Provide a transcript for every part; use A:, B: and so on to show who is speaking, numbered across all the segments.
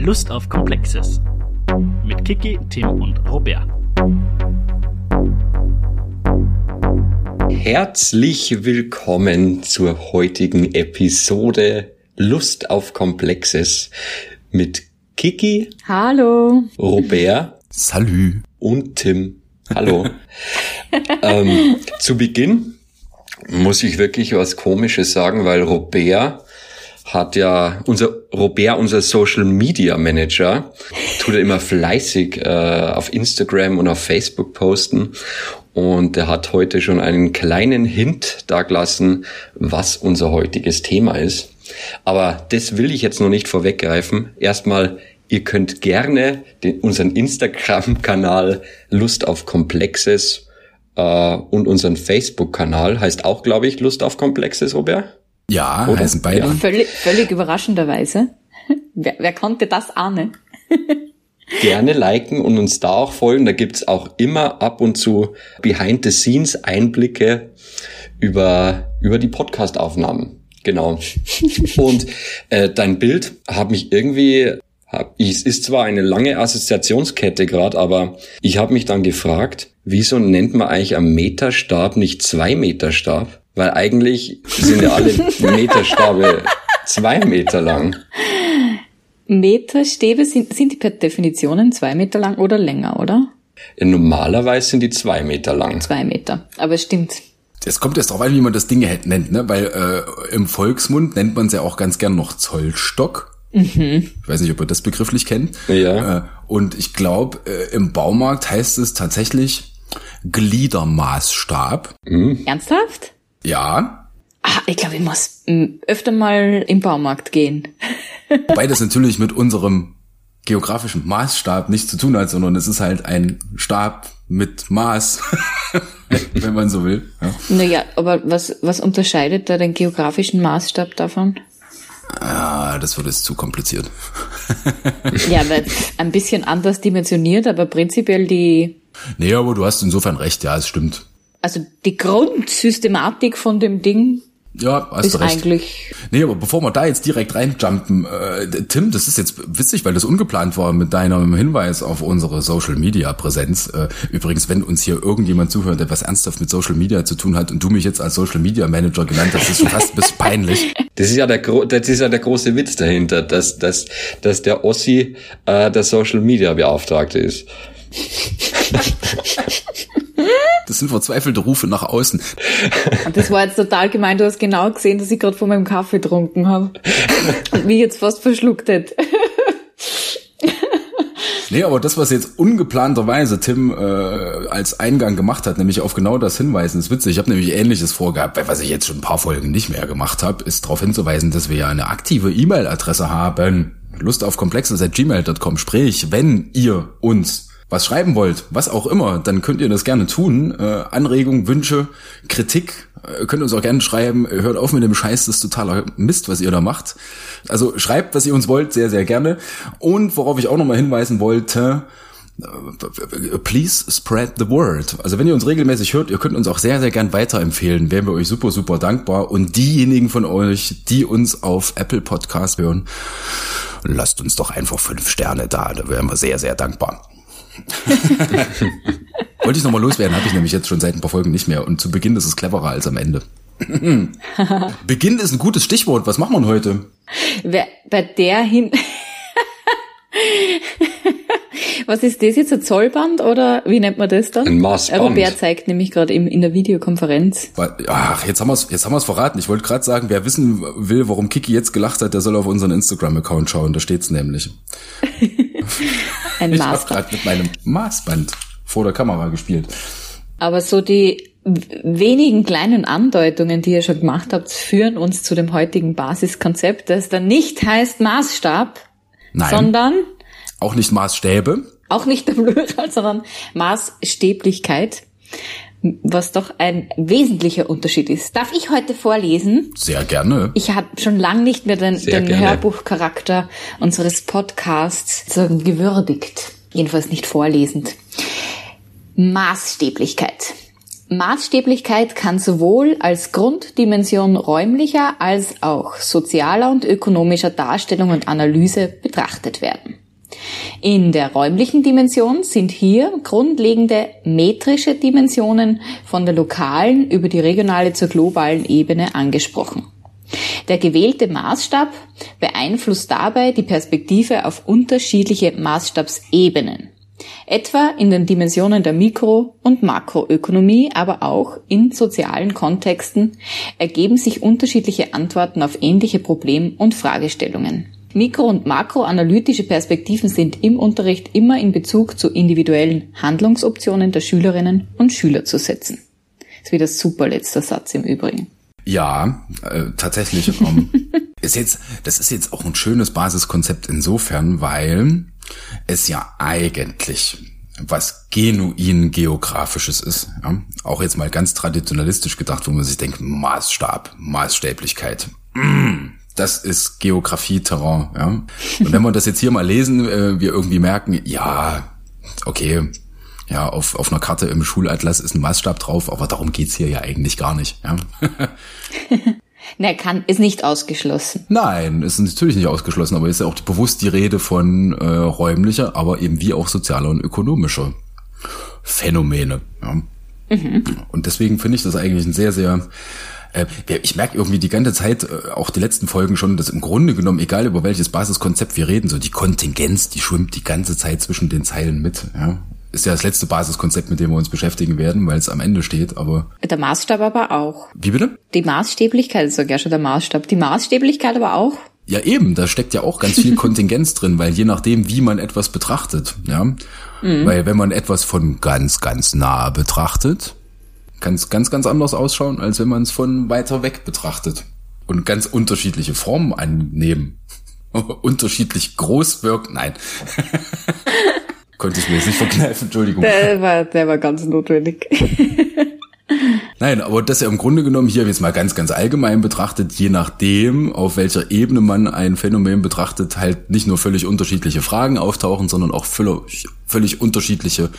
A: Lust auf Komplexes. Mit Kiki, Tim und Robert.
B: Herzlich willkommen zur heutigen Episode Lust auf Komplexes mit Kiki.
C: Hallo.
B: Robert.
D: Salü.
B: Und Tim. Hallo. ähm, zu Beginn muss ich wirklich was Komisches sagen, weil Robert hat ja unser Robert, unser Social Media Manager, tut er immer fleißig äh, auf Instagram und auf Facebook posten. Und er hat heute schon einen kleinen Hint da gelassen, was unser heutiges Thema ist. Aber das will ich jetzt noch nicht vorweggreifen. Erstmal, ihr könnt gerne den, unseren Instagram-Kanal Lust auf Komplexes äh, und unseren Facebook-Kanal, heißt auch, glaube ich, Lust auf Komplexes, Robert?
D: Ja, Oder? heißen beide. Ja.
C: Völlig, völlig überraschenderweise. Wer, wer konnte das ahnen?
B: Gerne liken und uns da auch folgen. Da gibt's auch immer ab und zu Behind-the-Scenes-Einblicke über, über die Podcast-Aufnahmen. Genau. und äh, dein Bild hat mich irgendwie hab, es ist zwar eine lange Assoziationskette gerade, aber ich habe mich dann gefragt, wieso nennt man eigentlich am Meterstab nicht zwei Meterstab? Weil eigentlich sind ja alle Meterstabe zwei Meter lang.
C: Meterstäbe sind, sind die per Definition zwei Meter lang oder länger, oder?
B: Ja, normalerweise sind die zwei Meter lang.
C: Zwei Meter, aber es stimmt.
D: Es kommt jetzt darauf an, wie man das Ding nennt, ne? Weil äh, im Volksmund nennt man es ja auch ganz gern noch Zollstock. Mhm. Ich weiß nicht, ob ihr das begrifflich kennt.
B: Ja.
D: Äh, und ich glaube, äh, im Baumarkt heißt es tatsächlich Gliedermaßstab.
C: Mhm. Ernsthaft?
D: Ja.
C: Ah, ich glaube, ich muss hm, öfter mal im Baumarkt gehen.
D: Wobei das natürlich mit unserem geografischen Maßstab nichts zu tun hat, sondern es ist halt ein Stab mit Maß, wenn man so will.
C: Ja. Naja, aber was, was unterscheidet da den geografischen Maßstab davon?
D: Ah, das wird jetzt zu kompliziert.
C: ja, weil ein bisschen anders dimensioniert, aber prinzipiell die.
D: Nee, aber du hast insofern recht, ja, es stimmt
C: also die Grundsystematik von dem Ding
D: ja, hast
C: ist
D: recht.
C: eigentlich.
D: Nee, aber bevor wir da jetzt direkt reinjumpen, äh, Tim, das ist jetzt witzig, weil das ungeplant war mit deinem Hinweis auf unsere Social Media Präsenz. Äh, übrigens, wenn uns hier irgendjemand zuhört, der was ernsthaft mit Social Media zu tun hat und du mich jetzt als Social Media Manager genannt hast, ist schon fast ein bisschen peinlich.
B: Das ist ja der, das ist ja der große Witz dahinter, dass, dass, dass der Ossi äh, der Social Media Beauftragte ist.
D: Das sind verzweifelte Rufe nach außen.
C: Das war jetzt total gemein. Du hast genau gesehen, dass ich gerade von meinem Kaffee getrunken habe. Und mich jetzt fast verschluckt hätte.
D: Nee, aber das, was jetzt ungeplanterweise Tim äh, als Eingang gemacht hat, nämlich auf genau das hinweisen, ist witzig. Ich habe nämlich Ähnliches vorgehabt, weil was ich jetzt schon ein paar Folgen nicht mehr gemacht habe, ist darauf hinzuweisen, dass wir ja eine aktive E-Mail-Adresse haben. Lust auf komplexes.gmail.com. Sprich, wenn ihr uns was schreiben wollt, was auch immer, dann könnt ihr das gerne tun. Äh, Anregungen, Wünsche, Kritik, äh, könnt uns auch gerne schreiben. Hört auf mit dem Scheiß, das ist totaler Mist, was ihr da macht. Also schreibt, was ihr uns wollt, sehr, sehr gerne. Und worauf ich auch nochmal hinweisen wollte, äh, please spread the word. Also wenn ihr uns regelmäßig hört, ihr könnt uns auch sehr, sehr gern weiterempfehlen. Wären wir euch super, super dankbar. Und diejenigen von euch, die uns auf Apple Podcast hören, lasst uns doch einfach fünf Sterne da. Da wären wir sehr, sehr dankbar. Wollte ich nochmal loswerden, habe ich nämlich jetzt schon seit ein paar Folgen nicht mehr. Und zu Beginn ist es cleverer als am Ende. Beginn ist ein gutes Stichwort. Was machen wir heute?
C: Bei der hin. Was ist das jetzt? Ein Zollband oder wie nennt man das dann?
B: Ein Maßband.
C: Robert zeigt nämlich gerade in der Videokonferenz.
D: Ach, jetzt haben wir es jetzt haben wir's verraten. Ich wollte gerade sagen, wer wissen will, warum Kiki jetzt gelacht hat, der soll auf unseren Instagram-Account schauen. Da steht's nämlich.
C: Ein
D: ich habe gerade mit meinem Maßband vor der Kamera gespielt.
C: Aber so die wenigen kleinen Andeutungen, die ihr schon gemacht habt, führen uns zu dem heutigen Basiskonzept, das dann nicht heißt Maßstab,
D: Nein.
C: sondern
D: auch nicht Maßstäbe,
C: auch nicht der Plural, sondern Maßstäblichkeit, was doch ein wesentlicher Unterschied ist. Darf ich heute vorlesen?
D: Sehr gerne.
C: Ich habe schon lang nicht mehr den, den Hörbuchcharakter unseres Podcasts gewürdigt. Jedenfalls nicht vorlesend. Maßstäblichkeit. Maßstäblichkeit kann sowohl als Grunddimension räumlicher als auch sozialer und ökonomischer Darstellung und Analyse betrachtet werden. In der räumlichen Dimension sind hier grundlegende metrische Dimensionen von der lokalen über die regionale zur globalen Ebene angesprochen. Der gewählte Maßstab beeinflusst dabei die Perspektive auf unterschiedliche Maßstabsebenen etwa in den Dimensionen der Mikro- und Makroökonomie, aber auch in sozialen Kontexten ergeben sich unterschiedliche Antworten auf ähnliche Problem- und Fragestellungen. Mikro- und makroanalytische Perspektiven sind im Unterricht immer in Bezug zu individuellen Handlungsoptionen der Schülerinnen und Schüler zu setzen. Das ist wieder super letzter Satz im Übrigen.
D: Ja, äh, tatsächlich. Um, ist jetzt, das ist jetzt auch ein schönes Basiskonzept insofern, weil es ja eigentlich was genuin geografisches ist. Ja? Auch jetzt mal ganz traditionalistisch gedacht, wo man sich denkt, Maßstab, Maßstäblichkeit. Mm, das ist Geografie-Terrain. Ja? Und wenn wir das jetzt hier mal lesen, äh, wir irgendwie merken, ja, okay, ja, auf, auf einer Karte im Schulatlas ist ein Maßstab drauf, aber darum geht's hier ja eigentlich gar nicht. Ja?
C: Ne, kann, ist nicht ausgeschlossen.
D: Nein, ist natürlich nicht ausgeschlossen, aber ist ja auch bewusst die Rede von äh, räumlicher, aber eben wie auch sozialer und ökonomischer Phänomene. Ja. Mhm. Und deswegen finde ich das eigentlich ein sehr, sehr ich merke irgendwie die ganze Zeit, äh, auch die letzten Folgen schon, dass im Grunde genommen, egal über welches Basiskonzept wir reden, so die Kontingenz, die schwimmt die ganze Zeit zwischen den Zeilen mit. Ja? ist ja das letzte Basiskonzept, mit dem wir uns beschäftigen werden, weil es am Ende steht, aber.
C: Der Maßstab aber auch.
D: Wie bitte?
C: Die Maßstäblichkeit ist sogar schon der Maßstab. Die Maßstäblichkeit aber auch.
D: Ja, eben, da steckt ja auch ganz viel Kontingenz drin, weil je nachdem, wie man etwas betrachtet, ja. Mhm. Weil wenn man etwas von ganz, ganz nah betrachtet, kann es ganz, ganz anders ausschauen, als wenn man es von weiter weg betrachtet. Und ganz unterschiedliche Formen annehmen. Unterschiedlich groß wirkt, nein. Konnte ich mir jetzt nicht verkneifen, Entschuldigung.
C: Der war, der war ganz notwendig.
D: Nein, aber das ja im Grunde genommen hier jetzt mal ganz, ganz allgemein betrachtet, je nachdem, auf welcher Ebene man ein Phänomen betrachtet, halt nicht nur völlig unterschiedliche Fragen auftauchen, sondern auch völlig, völlig unterschiedliche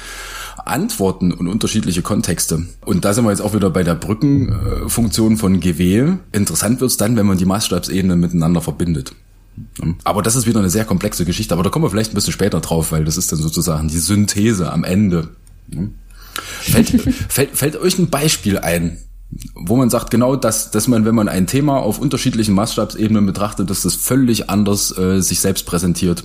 D: Antworten und unterschiedliche Kontexte. Und da sind wir jetzt auch wieder bei der Brückenfunktion von GW. Interessant wird's dann, wenn man die Maßstabsebenen miteinander verbindet. Aber das ist wieder eine sehr komplexe Geschichte, aber da kommen wir vielleicht ein bisschen später drauf, weil das ist dann sozusagen die Synthese am Ende. Fällt, fällt, fällt euch ein Beispiel ein, wo man sagt, genau das, dass man, wenn man ein Thema auf unterschiedlichen Maßstabsebenen betrachtet, dass das völlig anders äh, sich selbst präsentiert?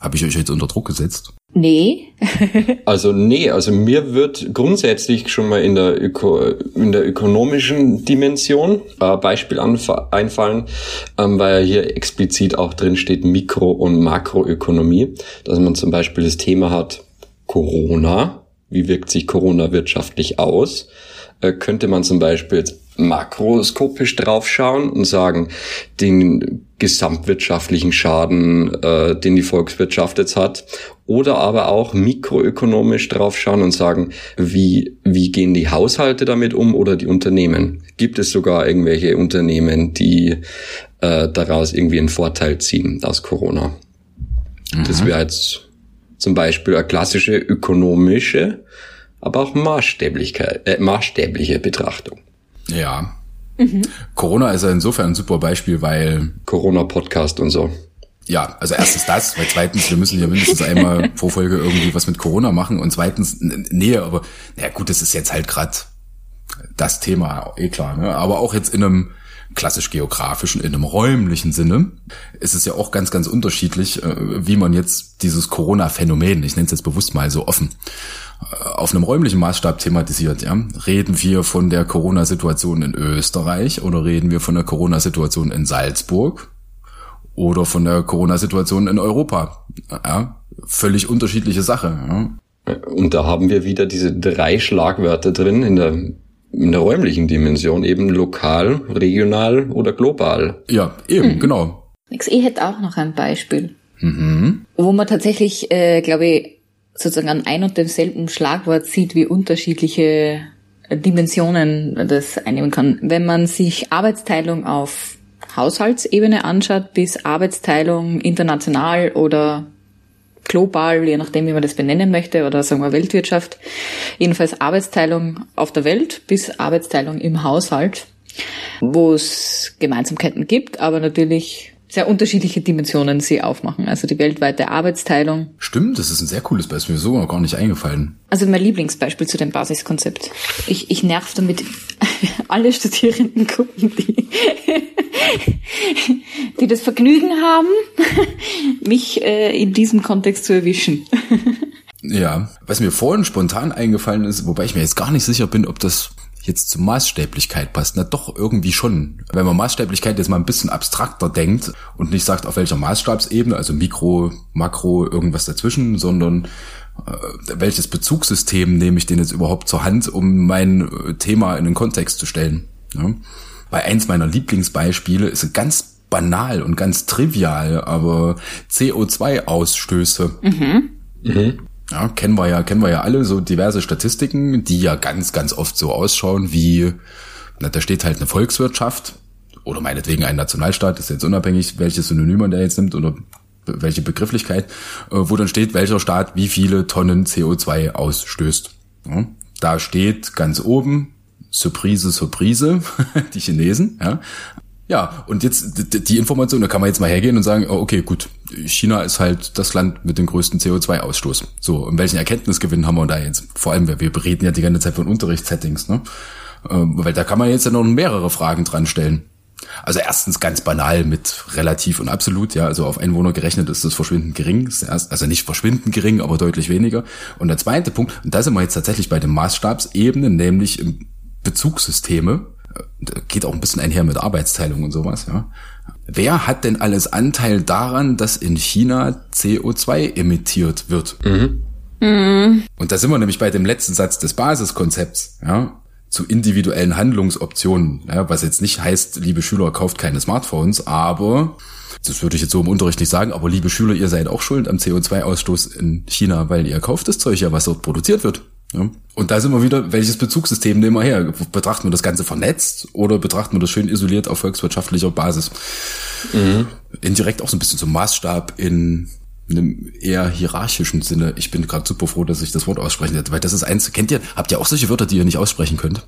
D: Habe ich euch jetzt unter Druck gesetzt?
C: Nee.
B: also nee, also mir wird grundsätzlich schon mal in der, Öko, in der ökonomischen Dimension äh, Beispiel einfallen, ähm, weil ja hier explizit auch drin steht Mikro- und Makroökonomie, dass man zum Beispiel das Thema hat Corona, wie wirkt sich Corona wirtschaftlich aus, äh, könnte man zum Beispiel jetzt makroskopisch draufschauen und sagen, den gesamtwirtschaftlichen Schaden, äh, den die Volkswirtschaft jetzt hat, oder aber auch mikroökonomisch draufschauen und sagen, wie, wie gehen die Haushalte damit um oder die Unternehmen? Gibt es sogar irgendwelche Unternehmen, die äh, daraus irgendwie einen Vorteil ziehen aus Corona? Mhm. Das wäre jetzt zum Beispiel eine klassische ökonomische, aber auch Maßstäblichkeit, äh, maßstäbliche Betrachtung.
D: Ja. Mhm. Corona ist ja insofern ein super Beispiel, weil.
B: Corona-Podcast und so.
D: Ja, also erstens das, weil zweitens, wir müssen ja mindestens einmal pro Folge irgendwie was mit Corona machen und zweitens, nee, aber, naja gut, das ist jetzt halt gerade das Thema, eh klar, ne? aber auch jetzt in einem klassisch geografischen, in einem räumlichen Sinne ist es ja auch ganz, ganz unterschiedlich, äh, wie man jetzt dieses Corona-Phänomen, ich nenne es jetzt bewusst mal so offen, auf einem räumlichen Maßstab thematisiert. Ja? Reden wir von der Corona-Situation in Österreich oder reden wir von der Corona-Situation in Salzburg oder von der Corona-Situation in Europa? Ja? Völlig unterschiedliche Sache. Ja?
B: Und da haben wir wieder diese drei Schlagwörter drin in der in der räumlichen Dimension, eben lokal, regional oder global.
D: Ja, eben, mhm. genau.
C: Ich hätte auch noch ein Beispiel, mhm. wo man tatsächlich, äh, glaube ich, sozusagen an ein und demselben Schlagwort sieht, wie unterschiedliche Dimensionen das einnehmen kann. Wenn man sich Arbeitsteilung auf Haushaltsebene anschaut, bis Arbeitsteilung international oder global, je nachdem, wie man das benennen möchte, oder sagen wir Weltwirtschaft. Jedenfalls Arbeitsteilung auf der Welt bis Arbeitsteilung im Haushalt, wo es Gemeinsamkeiten gibt, aber natürlich sehr unterschiedliche Dimensionen sie aufmachen. Also die weltweite Arbeitsteilung.
D: Stimmt, das ist ein sehr cooles Beispiel, mir so noch gar nicht eingefallen.
C: Also mein Lieblingsbeispiel zu dem Basiskonzept. Ich, ich nerv damit alle Studierendengruppen, die, die das Vergnügen haben, mich äh, in diesem Kontext zu erwischen.
D: Ja, was mir vorhin spontan eingefallen ist, wobei ich mir jetzt gar nicht sicher bin, ob das jetzt zur Maßstäblichkeit passt. Na doch, irgendwie schon. Wenn man Maßstäblichkeit jetzt mal ein bisschen abstrakter denkt und nicht sagt, auf welcher Maßstabsebene, also Mikro, Makro, irgendwas dazwischen, sondern äh, welches Bezugssystem nehme ich denn jetzt überhaupt zur Hand, um mein äh, Thema in den Kontext zu stellen. Ja? Bei eins meiner Lieblingsbeispiele ist ganz banal und ganz trivial, aber CO2-Ausstöße. Mhm. Mhm. Ja, kennen wir ja, kennen wir ja alle so diverse Statistiken, die ja ganz, ganz oft so ausschauen wie, na, da steht halt eine Volkswirtschaft oder meinetwegen ein Nationalstaat, ist jetzt unabhängig, welches Synonym man da jetzt nimmt oder welche Begrifflichkeit, äh, wo dann steht, welcher Staat wie viele Tonnen CO2 ausstößt. Ja, da steht ganz oben, Surprise, Surprise, die Chinesen, ja, ja, und jetzt die Information, da kann man jetzt mal hergehen und sagen, oh, okay, gut, China ist halt das Land mit dem größten CO2-Ausstoß. So, und welchen Erkenntnisgewinn haben wir da jetzt? Vor allem, wir reden ja die ganze Zeit von Unterrichtssettings, ne? Ähm, weil da kann man jetzt ja noch mehrere Fragen dran stellen. Also erstens ganz banal mit relativ und absolut, ja, also auf Einwohner gerechnet ist das verschwindend gering, also nicht verschwindend gering, aber deutlich weniger. Und der zweite Punkt, und da sind wir jetzt tatsächlich bei den Maßstabsebenen, nämlich Bezugssysteme, geht auch ein bisschen einher mit Arbeitsteilung und sowas, ja. Wer hat denn alles Anteil daran, dass in China CO2 emittiert wird? Mhm. Mhm. Und da sind wir nämlich bei dem letzten Satz des Basiskonzepts, ja, zu individuellen Handlungsoptionen, ja, was jetzt nicht heißt, liebe Schüler, kauft keine Smartphones, aber das würde ich jetzt so im Unterricht nicht sagen, aber liebe Schüler, ihr seid auch schuld am CO2-Ausstoß in China, weil ihr kauft das Zeug ja, was dort produziert wird. Ja. Und da sind wir wieder, welches Bezugssystem nehmen wir her? Betrachten wir das Ganze vernetzt oder betrachten wir das schön isoliert auf volkswirtschaftlicher Basis? Mhm. Indirekt auch so ein bisschen zum Maßstab in einem eher hierarchischen Sinne. Ich bin gerade super froh, dass ich das Wort aussprechen werde, weil das ist eins, kennt ihr, habt ihr auch solche Wörter, die ihr nicht aussprechen könnt?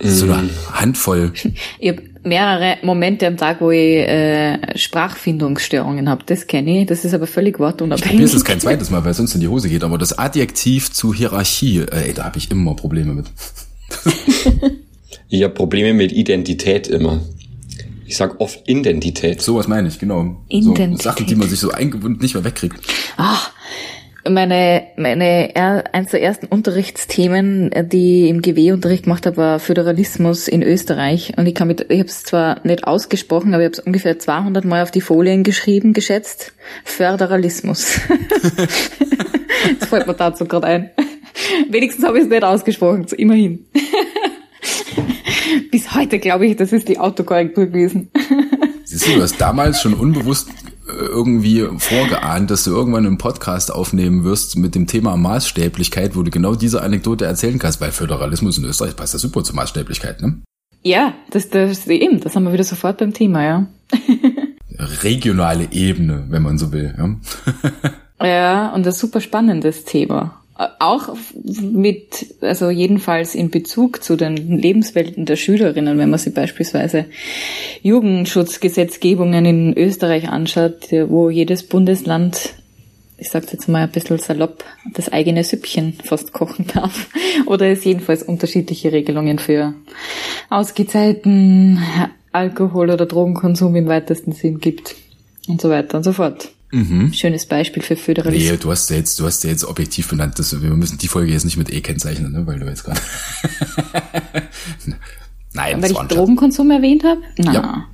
D: So eine Handvoll.
C: Ich habe mehrere Momente am Tag, wo ich äh, Sprachfindungsstörungen habe. Das kenne ich. Das ist aber völlig wortunabhängig.
D: Ist es kein zweites Mal, weil es sonst in die Hose geht. Aber das Adjektiv zu Hierarchie, äh, ey, da habe ich immer Probleme mit.
B: ich habe Probleme mit Identität immer. Ich sag oft Identität.
D: Sowas meine ich, genau. Identität. So Sachen, die man sich so eingewöhnt nicht mehr wegkriegt.
C: Ah, meine, meine, eins der ersten Unterrichtsthemen, die im GW-Unterricht gemacht habe, war Föderalismus in Österreich. Und ich kann mit, ich habe es zwar nicht ausgesprochen, aber ich habe es ungefähr 200 Mal auf die Folien geschrieben, geschätzt. Föderalismus. das fällt mir dazu gerade ein. Wenigstens habe ich es nicht ausgesprochen, immerhin. Bis heute glaube ich, das ist die Autokorrektur gewesen.
D: Siehst du, du hast damals schon unbewusst irgendwie vorgeahnt, dass du irgendwann einen Podcast aufnehmen wirst mit dem Thema Maßstäblichkeit, wo du genau diese Anekdote erzählen kannst, weil Föderalismus in Österreich passt ja super zur Maßstäblichkeit, ne?
C: Ja, das, das eben, das haben wir wieder sofort beim Thema, ja.
D: Regionale Ebene, wenn man so will,
C: ja. ja, und das super spannendes Thema auch mit, also jedenfalls in Bezug zu den Lebenswelten der Schülerinnen, wenn man sich beispielsweise Jugendschutzgesetzgebungen in Österreich anschaut, wo jedes Bundesland, ich sage jetzt mal ein bisschen salopp, das eigene Süppchen fast kochen darf, oder es jedenfalls unterschiedliche Regelungen für Ausgezeiten Alkohol- oder Drogenkonsum im weitesten Sinn gibt und so weiter und so fort. Mhm. Schönes Beispiel für Föderalismus.
D: Nee, du hast ja jetzt, du hast ja jetzt objektiv benannt, dass wir müssen die Folge jetzt nicht mit E kennzeichnen, ne, weil du jetzt gerade.
C: Nein, weil ich Drogenkonsum erwähnt habe? Na, ja.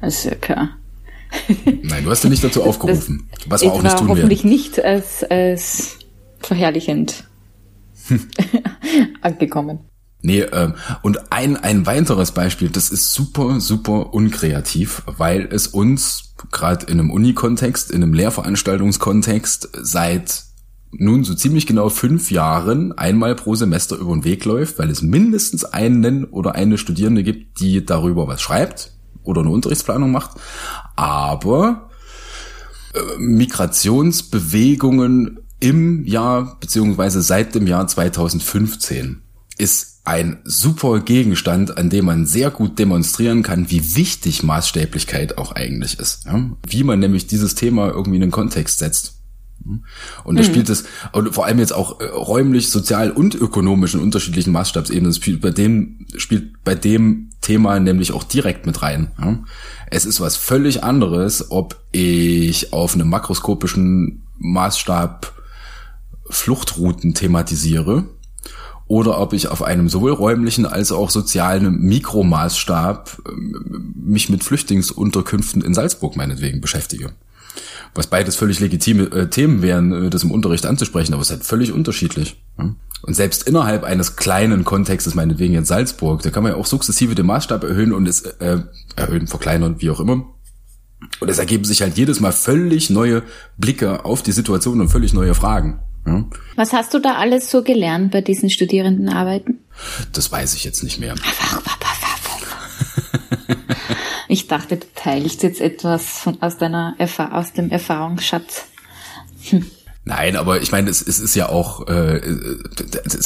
C: das ist ja klar.
D: Nein, du hast ja nicht dazu aufgerufen, das was wir auch nicht tun
C: hoffentlich werden. nicht als, als verherrlichend angekommen.
D: Nee, ähm, und ein, ein weiteres Beispiel, das ist super, super unkreativ, weil es uns gerade in einem Uni-Kontext, in einem Lehrveranstaltungskontext seit nun so ziemlich genau fünf Jahren einmal pro Semester über den Weg läuft, weil es mindestens einen oder eine Studierende gibt, die darüber was schreibt oder eine Unterrichtsplanung macht. Aber äh, Migrationsbewegungen im Jahr beziehungsweise seit dem Jahr 2015 ist ein super Gegenstand, an dem man sehr gut demonstrieren kann, wie wichtig Maßstäblichkeit auch eigentlich ist. Ja? Wie man nämlich dieses Thema irgendwie in den Kontext setzt. Und da mhm. spielt es, und vor allem jetzt auch äh, räumlich, sozial und ökonomisch in unterschiedlichen Maßstabsebenen, spielt bei dem, spielt bei dem Thema nämlich auch direkt mit rein. Ja? Es ist was völlig anderes, ob ich auf einem makroskopischen Maßstab Fluchtrouten thematisiere oder ob ich auf einem sowohl räumlichen als auch sozialen Mikromaßstab ähm, mich mit Flüchtlingsunterkünften in Salzburg meinetwegen beschäftige. Was beides völlig legitime äh, Themen wären, äh, das im Unterricht anzusprechen, aber es ist halt völlig unterschiedlich. Und selbst innerhalb eines kleinen Kontextes, meinetwegen in Salzburg, da kann man ja auch sukzessive den Maßstab erhöhen und es äh, erhöhen, verkleinern, wie auch immer. Und es ergeben sich halt jedes Mal völlig neue Blicke auf die Situation und völlig neue Fragen. Ja.
C: Was hast du da alles so gelernt bei diesen Studierendenarbeiten?
D: Das weiß ich jetzt nicht mehr.
C: Ich dachte, du teilst jetzt etwas von, aus deiner aus dem Erfahrungsschatz.
D: Hm. Nein, aber ich meine, es, es ist ja auch, äh,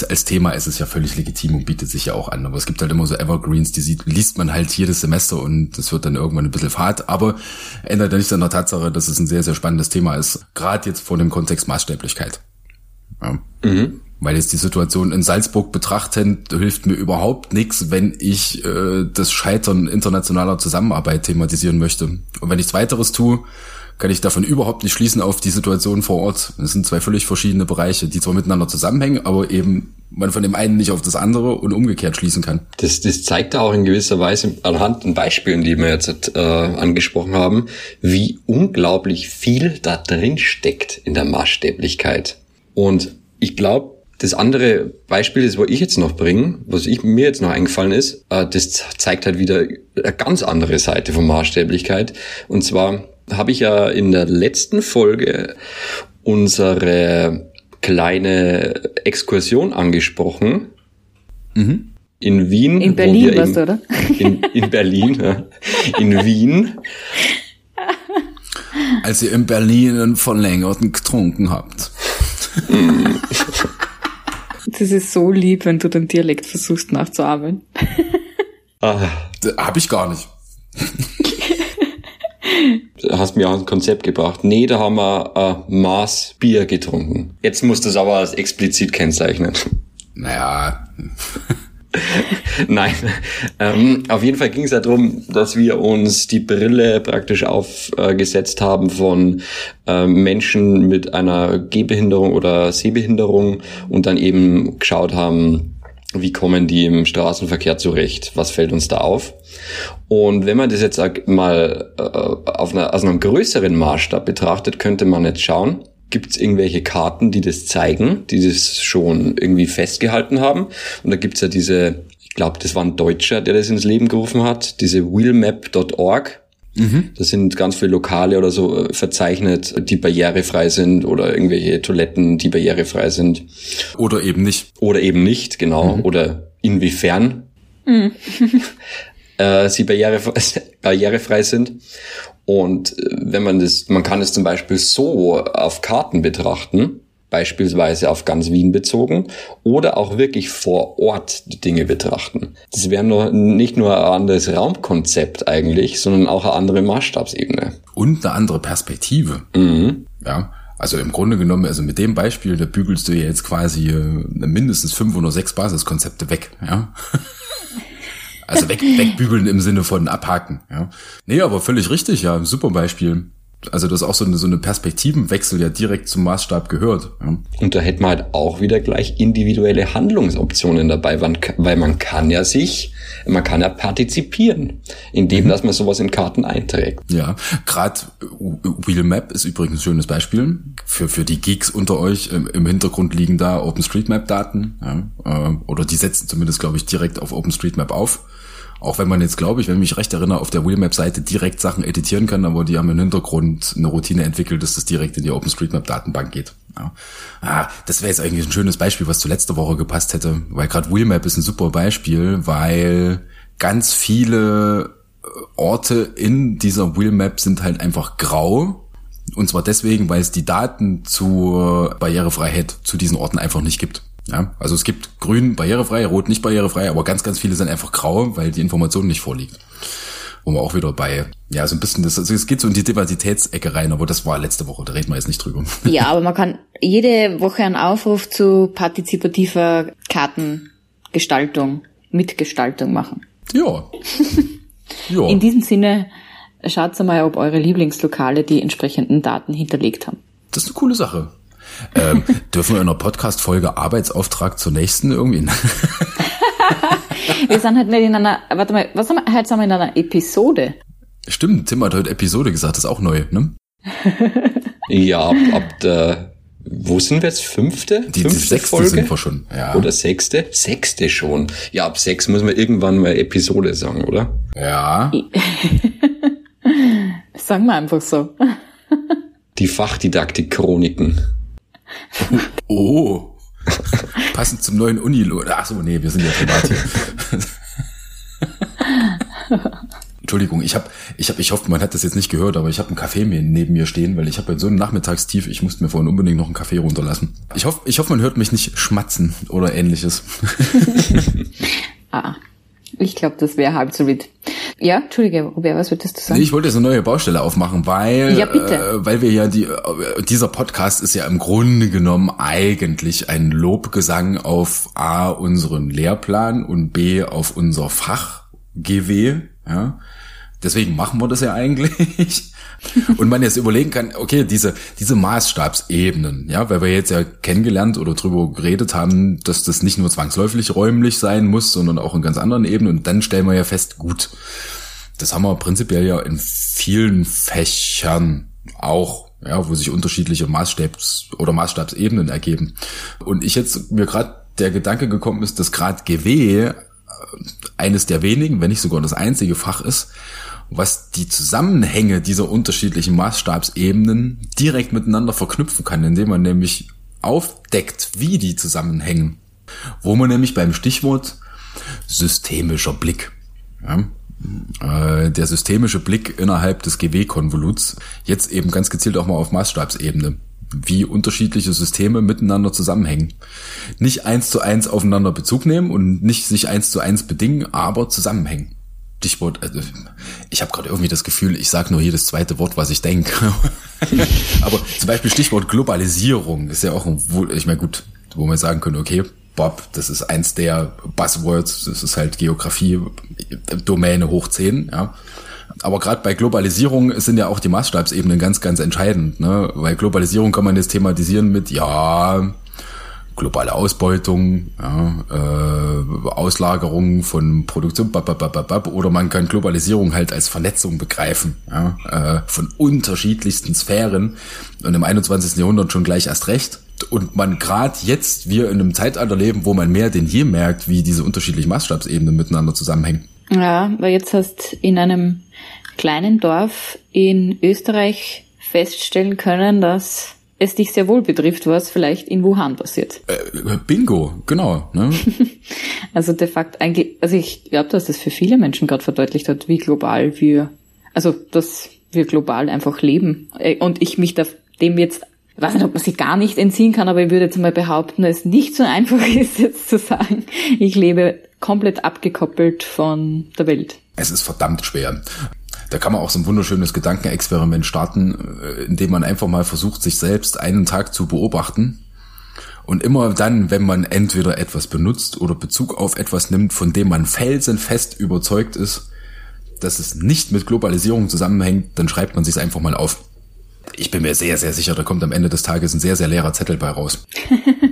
D: als Thema ist es ja völlig legitim und bietet sich ja auch an. Aber es gibt halt immer so Evergreens, die sieht, liest man halt jedes Semester und das wird dann irgendwann ein bisschen fad. Aber ändert ja nicht an der Tatsache, dass es ein sehr, sehr spannendes Thema ist. Gerade jetzt vor dem Kontext Maßstäblichkeit. Ja. Mhm. Weil jetzt die Situation in Salzburg betrachtend hilft mir überhaupt nichts, wenn ich äh, das Scheitern internationaler Zusammenarbeit thematisieren möchte. Und wenn ich weiteres tue, kann ich davon überhaupt nicht schließen auf die Situation vor Ort. Das sind zwei völlig verschiedene Bereiche, die zwar miteinander zusammenhängen, aber eben man von dem einen nicht auf das andere und umgekehrt schließen kann.
B: Das, das zeigt auch in gewisser Weise anhand den Beispielen, die wir jetzt äh, angesprochen haben, wie unglaublich viel da drin steckt in der Maßstäblichkeit. Und ich glaube, das andere Beispiel, das wo ich jetzt noch bringe, was ich, mir jetzt noch eingefallen ist, äh, das zeigt halt wieder eine ganz andere Seite von Maßstäblichkeit. Und zwar habe ich ja in der letzten Folge unsere kleine Exkursion angesprochen. Mhm. In Wien.
C: In Berlin warst du, oder?
B: In, in Berlin, ja. In Wien.
D: Als ihr in Berlin einen verlängerten getrunken habt.
C: Das ist so lieb, wenn du den Dialekt versuchst nachzuahmen.
D: Ah, hab ich gar nicht.
B: Du hast mir auch ein Konzept gebracht. Nee, da haben wir äh, Maß Bier getrunken. Jetzt musst du es aber als explizit kennzeichnen.
D: Naja.
B: Nein, ähm, auf jeden Fall ging es ja darum, dass wir uns die Brille praktisch aufgesetzt äh, haben von äh, Menschen mit einer Gehbehinderung oder Sehbehinderung und dann eben geschaut haben, wie kommen die im Straßenverkehr zurecht? Was fällt uns da auf? Und wenn man das jetzt mal äh, auf einer, aus einem größeren Maßstab betrachtet, könnte man jetzt schauen, gibt es irgendwelche Karten, die das zeigen, die das schon irgendwie festgehalten haben. Und da gibt es ja diese, ich glaube, das war ein Deutscher, der das ins Leben gerufen hat, diese wheelmap.org. Mhm. Das sind ganz viele Lokale oder so äh, verzeichnet, die barrierefrei sind oder irgendwelche Toiletten, die barrierefrei sind.
D: Oder eben nicht.
B: Oder eben nicht, genau. Mhm. Oder inwiefern mhm. äh, sie barrierefrei, barrierefrei sind. Und äh, wenn man das, man kann es zum Beispiel so auf Karten betrachten, beispielsweise auf ganz Wien bezogen, oder auch wirklich vor Ort die Dinge betrachten. Das wäre nur, nicht nur ein anderes Raumkonzept eigentlich, sondern auch eine andere Maßstabsebene.
D: Und eine andere Perspektive. Mhm. Ja. Also im Grunde genommen, also mit dem Beispiel, da bügelst du ja jetzt quasi äh, mindestens fünf oder sechs Basiskonzepte weg, ja. Also weg, wegbügeln im Sinne von abhaken. Ja. Nee, aber völlig richtig, ja. Super Beispiel. Also das auch so eine, so eine Perspektivenwechsel ja direkt zum Maßstab gehört. Ja.
B: Und da hätte man halt auch wieder gleich individuelle Handlungsoptionen dabei, weil man kann ja sich, man kann ja partizipieren, indem mhm. dass man sowas in Karten einträgt.
D: Ja, gerade Wheelmap ist übrigens ein schönes Beispiel. Für, für die Geeks unter euch im, im Hintergrund liegen da OpenStreetMap-Daten. Ja, äh, oder die setzen zumindest, glaube ich, direkt auf OpenStreetMap auf. Auch wenn man jetzt, glaube ich, wenn ich mich recht erinnere, auf der Wheelmap-Seite direkt Sachen editieren kann, aber die haben im Hintergrund eine Routine entwickelt, dass das direkt in die OpenStreetMap-Datenbank geht. Ja. Ah, das wäre jetzt eigentlich ein schönes Beispiel, was zu letzter Woche gepasst hätte, weil gerade Wheelmap ist ein super Beispiel, weil ganz viele äh, Orte in dieser Wheelmap sind halt einfach grau Und zwar deswegen, weil es die Daten zur Barrierefreiheit zu diesen Orten einfach nicht gibt. Ja, also es gibt grün barrierefrei, rot nicht barrierefrei, aber ganz, ganz viele sind einfach grau, weil die Information nicht vorliegt. Wo wir auch wieder bei, ja, so ein bisschen, das, also es geht so in die Diversitätsecke rein, aber das war letzte Woche, da reden wir jetzt nicht drüber.
C: Ja, aber man kann jede Woche einen Aufruf zu partizipativer Kartengestaltung, Mitgestaltung machen.
D: Ja.
C: ja. In diesem Sinne, schaut mal, ob eure Lieblingslokale die entsprechenden Daten hinterlegt haben.
D: Das ist eine coole Sache. Ähm, dürfen wir in einer Podcast-Folge Arbeitsauftrag zur nächsten irgendwie?
C: wir sind halt nicht in einer, warte mal, was haben wir, heute sind wir in einer Episode.
D: Stimmt, Tim hat heute Episode gesagt, das ist auch neu, ne?
B: ja, ab, ab der, wo sind wir jetzt? Fünfte?
D: Die,
B: Fünfte
D: die sechste
B: Folge?
D: sind wir schon, ja.
B: Oder sechste? Sechste schon. Ja, ab sechs müssen wir irgendwann mal Episode sagen, oder?
D: Ja.
C: sagen wir einfach so.
B: Die Fachdidaktik-Chroniken.
D: Oh. Passend zum neuen Unilo. Ach so, nee, wir sind ja privat hier. Entschuldigung, ich habe, ich habe, ich hoffe, man hat das jetzt nicht gehört, aber ich habe einen Kaffee neben mir stehen, weil ich habe so einen Nachmittagstief. Ich musste mir vorhin unbedingt noch einen Kaffee runterlassen. Ich hoffe, ich hoffe, man hört mich nicht schmatzen oder ähnliches.
C: ah, ich glaube, das wäre halb so wild. Ja, Entschuldige, Robert, was würdest du sagen?
D: Nee, ich wollte jetzt eine neue Baustelle aufmachen, weil,
C: ja.
D: Äh, weil wir ja die, äh, dieser Podcast ist ja im Grunde genommen eigentlich ein Lobgesang auf A, unseren Lehrplan und B, auf unser Fach GW, ja. Deswegen machen wir das ja eigentlich. Und man jetzt überlegen kann, okay, diese, diese Maßstabsebenen, ja, weil wir jetzt ja kennengelernt oder drüber geredet haben, dass das nicht nur zwangsläufig räumlich sein muss, sondern auch in ganz anderen Ebenen. Und dann stellen wir ja fest, gut, das haben wir prinzipiell ja in vielen Fächern auch, ja, wo sich unterschiedliche Maßstabs- oder Maßstabsebenen ergeben. Und ich jetzt mir gerade der Gedanke gekommen ist, dass gerade GW äh, eines der wenigen, wenn nicht sogar das einzige Fach ist, was die Zusammenhänge dieser unterschiedlichen Maßstabsebenen direkt miteinander verknüpfen kann, indem man nämlich aufdeckt, wie die zusammenhängen. Wo man nämlich beim Stichwort systemischer Blick, ja, äh, der systemische Blick innerhalb des GW-Konvoluts, jetzt eben ganz gezielt auch mal auf Maßstabsebene, wie unterschiedliche Systeme miteinander zusammenhängen. Nicht eins zu eins aufeinander Bezug nehmen und nicht sich eins zu eins bedingen, aber zusammenhängen. Stichwort, also ich habe gerade irgendwie das Gefühl, ich sage nur jedes zweite Wort, was ich denke. Aber zum Beispiel Stichwort Globalisierung ist ja auch ein, ich meine gut, wo man sagen könnte, okay, Bob, das ist eins der Buzzwords, das ist halt Geografie, Domäne hoch 10, ja. Aber gerade bei Globalisierung sind ja auch die Maßstabsebenen ganz, ganz entscheidend, ne? Weil Globalisierung kann man jetzt thematisieren mit, ja, globale Ausbeutung, ja, äh, Auslagerung von Produktion, babababab, oder man kann Globalisierung halt als Vernetzung begreifen, ja, äh, von unterschiedlichsten Sphären und im 21. Jahrhundert schon gleich erst recht. Und man gerade jetzt, wir in einem Zeitalter leben, wo man mehr denn je merkt, wie diese unterschiedlichen Maßstabsebenen miteinander zusammenhängen.
C: Ja, weil jetzt hast in einem kleinen Dorf in Österreich feststellen können, dass es dich sehr wohl betrifft, was vielleicht in Wuhan passiert.
D: Äh, Bingo, genau. Ne?
C: also de facto eigentlich, also ich glaube, dass das für viele Menschen gerade verdeutlicht hat, wie global wir, also dass wir global einfach leben. Äh, und ich mich da, dem jetzt, ich weiß nicht, ob man sich gar nicht entziehen kann, aber ich würde jetzt mal behaupten, dass es nicht so einfach ist, jetzt zu sagen, ich lebe komplett abgekoppelt von der Welt.
D: Es ist verdammt schwer. Da kann man auch so ein wunderschönes Gedankenexperiment starten, äh, indem man einfach mal versucht, sich selbst einen Tag zu beobachten. Und immer dann, wenn man entweder etwas benutzt oder Bezug auf etwas nimmt, von dem man felsenfest überzeugt ist, dass es nicht mit Globalisierung zusammenhängt, dann schreibt man sich einfach mal auf ich bin mir sehr, sehr sicher, da kommt am Ende des Tages ein sehr, sehr leerer Zettel bei raus.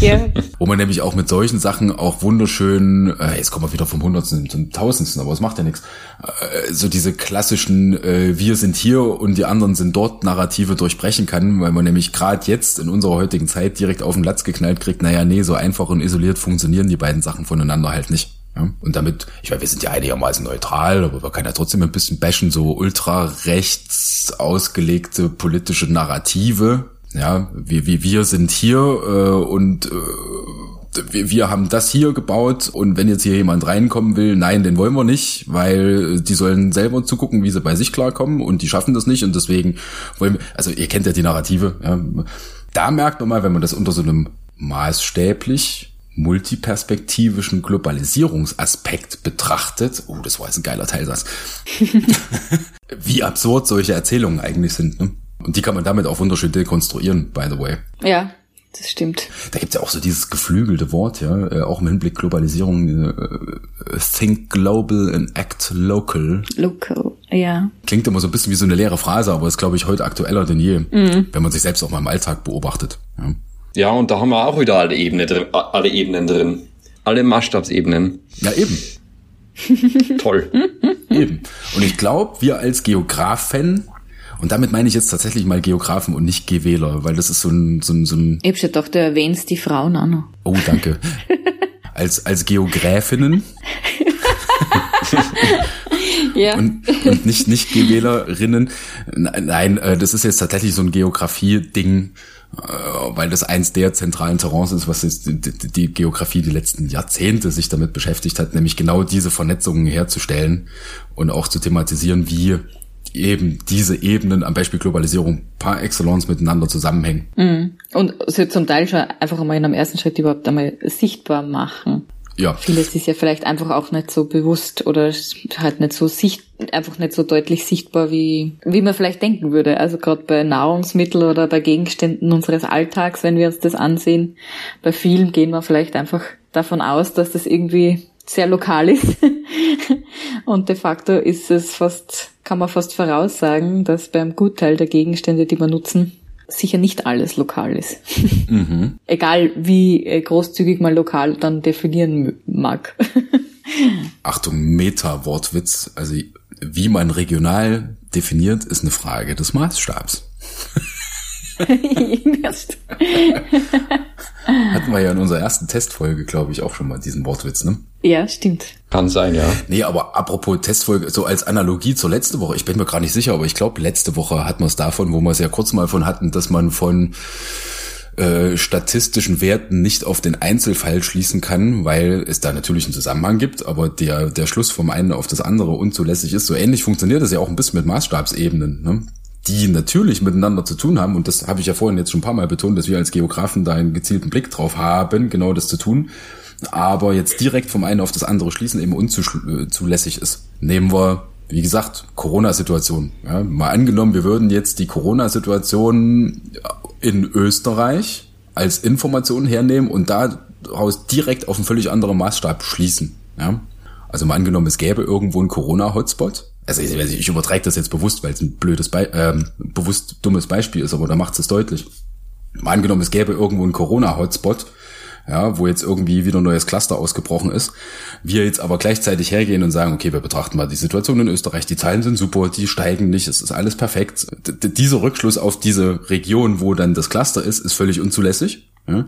D: ja. Wo man nämlich auch mit solchen Sachen auch wunderschön, äh, jetzt kommen wir wieder vom Hundertsten zum Tausendsten, aber es macht ja nichts, äh, so diese klassischen äh, Wir sind hier und die anderen sind dort Narrative durchbrechen kann, weil man nämlich gerade jetzt in unserer heutigen Zeit direkt auf den Latz geknallt kriegt, naja, nee, so einfach und isoliert funktionieren die beiden Sachen voneinander halt nicht. Ja, und damit, ich meine, wir sind ja einigermaßen neutral, aber man kann ja trotzdem ein bisschen bashen, so ultra rechts ausgelegte politische Narrative. Ja, wir, wir, wir sind hier äh, und äh, wir, wir haben das hier gebaut und wenn jetzt hier jemand reinkommen will, nein, den wollen wir nicht, weil die sollen selber zugucken, wie sie bei sich klarkommen und die schaffen das nicht und deswegen wollen wir, also ihr kennt ja die Narrative, ja. da merkt man mal, wenn man das unter so einem maßstäblich multiperspektivischen Globalisierungsaspekt betrachtet, oh, das war jetzt ein geiler Teilsatz, wie absurd solche Erzählungen eigentlich sind. Ne? Und die kann man damit auch wunderschön dekonstruieren, by the way.
C: Ja, das stimmt.
D: Da gibt's ja auch so dieses geflügelte Wort, ja, äh, auch im Hinblick Globalisierung, äh, think global and act local.
C: Local, ja.
D: Klingt immer so ein bisschen wie so eine leere Phrase, aber ist, glaube ich, heute aktueller denn je, mhm. wenn man sich selbst auch mal im Alltag beobachtet. Ja.
B: ja, und da haben wir auch wieder alle, Ebene drin, alle Ebenen drin. Alle Maßstabsebenen.
D: Ja, eben.
B: Toll.
D: eben. Und ich glaube, wir als Geografen und damit meine ich jetzt tatsächlich mal Geografen und nicht Gewähler, weil das ist so ein, so ein, so ein
C: Ich hab schon gedacht, du erwähnst die Frauen auch noch.
D: Oh, danke. als, als Geogräfinnen.
C: ja.
D: Und, und nicht, nicht Gewählerinnen. Nein, äh, das ist jetzt tatsächlich so ein Geografie-Ding, äh, weil das eins der zentralen Terrains ist, was jetzt die, die Geografie die letzten Jahrzehnte sich damit beschäftigt hat, nämlich genau diese Vernetzungen herzustellen und auch zu thematisieren, wie eben diese Ebenen am Beispiel Globalisierung par excellence miteinander zusammenhängen.
C: Mhm. Und sie zum Teil schon einfach einmal in einem ersten Schritt überhaupt einmal sichtbar machen.
D: Ja.
C: Vieles ist ja vielleicht einfach auch nicht so bewusst oder halt nicht so sicht, einfach nicht so deutlich sichtbar, wie, wie man vielleicht denken würde. Also gerade bei Nahrungsmitteln oder bei Gegenständen unseres Alltags, wenn wir uns das ansehen, bei vielen gehen wir vielleicht einfach davon aus, dass das irgendwie sehr lokal ist. Und de facto ist es fast, kann man fast voraussagen, dass beim Gutteil der Gegenstände, die wir nutzen, sicher nicht alles lokal ist. Mhm. Egal wie äh, großzügig man lokal dann definieren mag.
D: Achtung, Meta-Wortwitz. Also wie man regional definiert, ist eine Frage des Maßstabs. Hatten wir ja in unserer ersten Testfolge, glaube ich, auch schon mal diesen Wortwitz, ne?
C: Ja, stimmt.
B: Kann sein, ja.
D: Nee, aber apropos Testfolge, so als Analogie zur letzte Woche, ich bin mir gar nicht sicher, aber ich glaube, letzte Woche hatten wir es davon, wo wir es ja kurz mal von hatten, dass man von äh, statistischen Werten nicht auf den Einzelfall schließen kann, weil es da natürlich einen Zusammenhang gibt, aber der, der Schluss vom einen auf das andere unzulässig ist. So ähnlich funktioniert das ja auch ein bisschen mit Maßstabsebenen. Ne? Die natürlich miteinander zu tun haben, und das habe ich ja vorhin jetzt schon ein paar Mal betont, dass wir als Geografen da einen gezielten Blick drauf haben, genau das zu tun, aber jetzt direkt vom einen auf das andere schließen eben unzulässig ist. Nehmen wir, wie gesagt, Corona-Situation. Ja, mal angenommen, wir würden jetzt die Corona-Situation in Österreich als Information hernehmen und daraus direkt auf einen völlig anderen Maßstab schließen. Ja? Also mal angenommen, es gäbe irgendwo einen Corona-Hotspot also ich, ich übertreibe das jetzt bewusst, weil es ein blödes, Be ähm, bewusst dummes Beispiel ist, aber da macht es deutlich. Mal angenommen, es gäbe irgendwo einen Corona-Hotspot, ja, wo jetzt irgendwie wieder ein neues Cluster ausgebrochen ist. Wir jetzt aber gleichzeitig hergehen und sagen, okay, wir betrachten mal die Situation in Österreich, die Zahlen sind super, die steigen nicht, es ist alles perfekt. D dieser Rückschluss auf diese Region, wo dann das Cluster ist, ist völlig unzulässig. Ja?